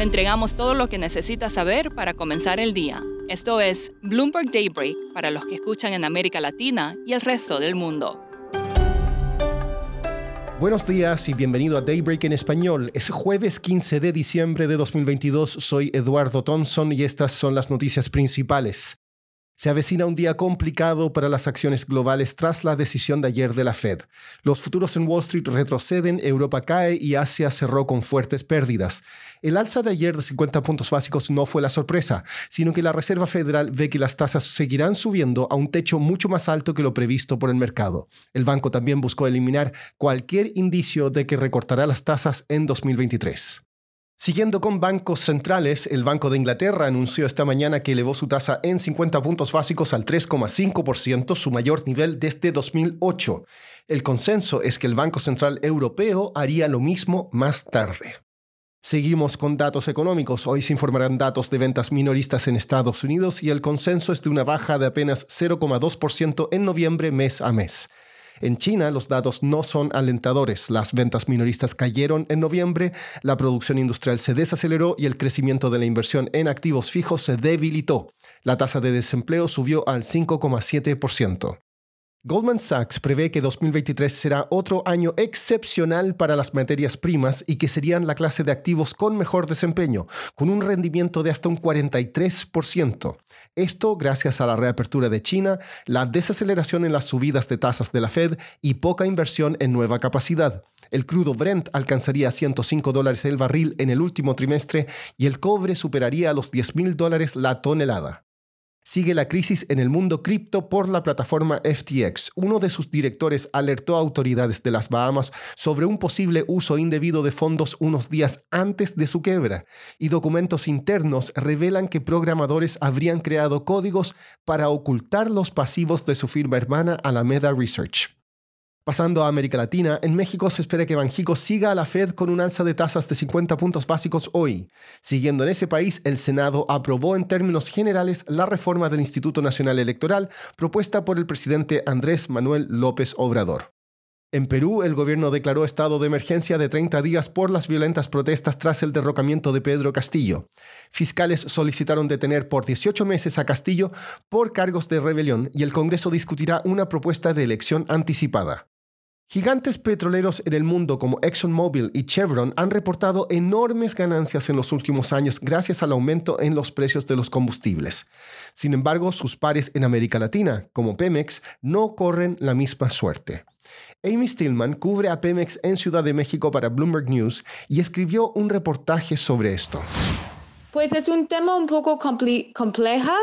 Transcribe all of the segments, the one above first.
Le entregamos todo lo que necesita saber para comenzar el día. Esto es Bloomberg Daybreak para los que escuchan en América Latina y el resto del mundo. Buenos días y bienvenido a Daybreak en español. Es jueves 15 de diciembre de 2022. Soy Eduardo Thompson y estas son las noticias principales. Se avecina un día complicado para las acciones globales tras la decisión de ayer de la Fed. Los futuros en Wall Street retroceden, Europa cae y Asia cerró con fuertes pérdidas. El alza de ayer de 50 puntos básicos no fue la sorpresa, sino que la Reserva Federal ve que las tasas seguirán subiendo a un techo mucho más alto que lo previsto por el mercado. El banco también buscó eliminar cualquier indicio de que recortará las tasas en 2023. Siguiendo con bancos centrales, el Banco de Inglaterra anunció esta mañana que elevó su tasa en 50 puntos básicos al 3,5%, su mayor nivel desde 2008. El consenso es que el Banco Central Europeo haría lo mismo más tarde. Seguimos con datos económicos. Hoy se informarán datos de ventas minoristas en Estados Unidos y el consenso es de una baja de apenas 0,2% en noviembre mes a mes. En China los datos no son alentadores. Las ventas minoristas cayeron en noviembre, la producción industrial se desaceleró y el crecimiento de la inversión en activos fijos se debilitó. La tasa de desempleo subió al 5,7%. Goldman Sachs prevé que 2023 será otro año excepcional para las materias primas y que serían la clase de activos con mejor desempeño, con un rendimiento de hasta un 43%. Esto gracias a la reapertura de China, la desaceleración en las subidas de tasas de la Fed y poca inversión en nueva capacidad. El crudo Brent alcanzaría 105 dólares el barril en el último trimestre y el cobre superaría los 10 mil dólares la tonelada sigue la crisis en el mundo cripto por la plataforma FTX. Uno de sus directores alertó a autoridades de las Bahamas sobre un posible uso indebido de fondos unos días antes de su quiebra, y documentos internos revelan que programadores habrían creado códigos para ocultar los pasivos de su firma hermana Alameda Research. Pasando a América Latina, en México se espera que Banjico siga a la Fed con un alza de tasas de 50 puntos básicos hoy. Siguiendo en ese país, el Senado aprobó en términos generales la reforma del Instituto Nacional Electoral propuesta por el presidente Andrés Manuel López Obrador. En Perú, el gobierno declaró estado de emergencia de 30 días por las violentas protestas tras el derrocamiento de Pedro Castillo. Fiscales solicitaron detener por 18 meses a Castillo por cargos de rebelión y el Congreso discutirá una propuesta de elección anticipada. Gigantes petroleros en el mundo como ExxonMobil y Chevron han reportado enormes ganancias en los últimos años gracias al aumento en los precios de los combustibles. Sin embargo, sus pares en América Latina, como Pemex, no corren la misma suerte. Amy Stillman cubre a Pemex en Ciudad de México para Bloomberg News y escribió un reportaje sobre esto. Pues es un tema un poco compleja,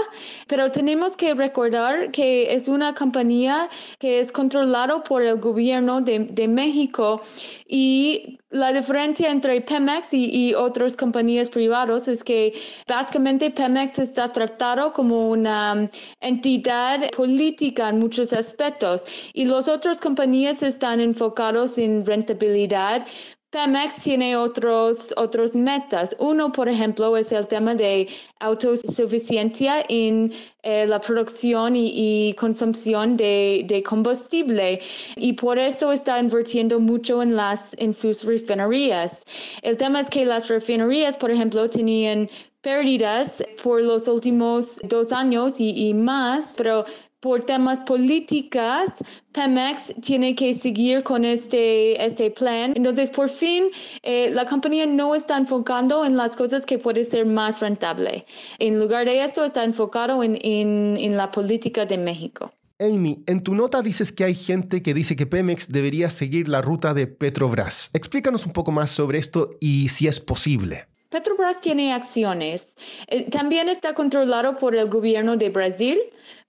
pero tenemos que recordar que es una compañía que es controlada por el gobierno de, México y la diferencia entre Pemex y, y, otras compañías privadas es que básicamente Pemex está tratado como una entidad política en muchos aspectos y las otras compañías están enfocados en rentabilidad, Pemex tiene otros, otros metas. Uno, por ejemplo, es el tema de autosuficiencia en eh, la producción y, consumición de, combustible y por eso está invirtiendo mucho en, sus refinerías. El tema es que las refinerías, por ejemplo, tenían pérdidas por los últimos dos años y, y más, pero por temas políticas, Pemex tiene que seguir con este, este plan. Entonces, por fin, eh, la compañía no está enfocando en las cosas que pueden ser más rentable. En lugar de eso, está enfocado en, en la política de México. Amy, en tu nota dices que hay gente que dice que Pemex debería seguir la ruta de Petrobras. Explícanos un poco más sobre esto y si es posible. Petrobras tiene acciones. Eh, también está controlado por el gobierno de Brasil,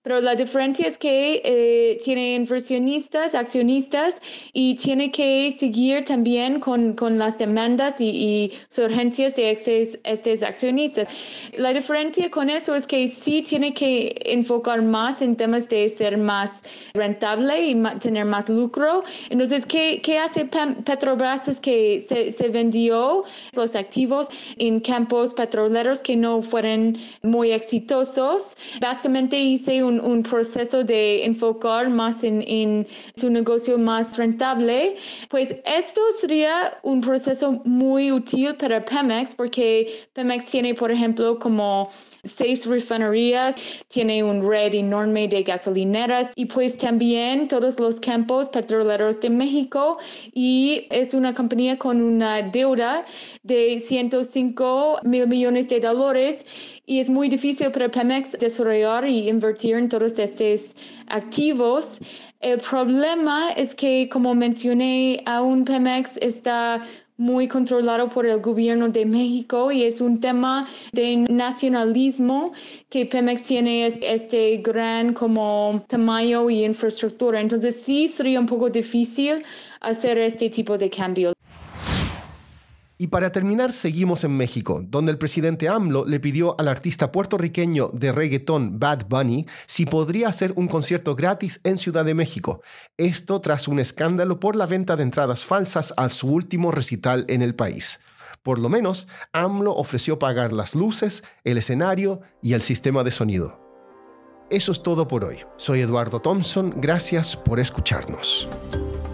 pero la diferencia es que eh, tiene inversionistas, accionistas y tiene que seguir también con, con las demandas y, y surgencias de estos, estos, accionistas. La diferencia con eso es que sí tiene que enfocar más en temas de ser más rentable y tener más lucro. Entonces, ¿qué, qué hace Petrobras? Es que se, se vendió los activos en campos petroleros que no fueron muy exitosos. Básicamente hice un un, proceso de enfocar más en, en, su negocio más rentable, pues esto sería un proceso muy útil para Pemex porque Pemex tiene, por ejemplo, como seis refinerías, tiene un red enorme de gasolineras y pues también todos los campos petroleros de México y es una compañía con una deuda de 105 mil millones de dólares y es muy difícil para Pemex desarrollar y invertir en todos estos activos. El problema es que, como mencioné, aún Pemex está muy controlado por el gobierno de México y es un tema de nacionalismo que Pemex tiene este gran como tamaño y infraestructura. Entonces sí sería un poco difícil hacer este tipo de cambio. Y para terminar, seguimos en México, donde el presidente AMLO le pidió al artista puertorriqueño de reggaetón Bad Bunny si podría hacer un concierto gratis en Ciudad de México. Esto tras un escándalo por la venta de entradas falsas a su último recital en el país. Por lo menos, AMLO ofreció pagar las luces, el escenario y el sistema de sonido. Eso es todo por hoy. Soy Eduardo Thompson, gracias por escucharnos.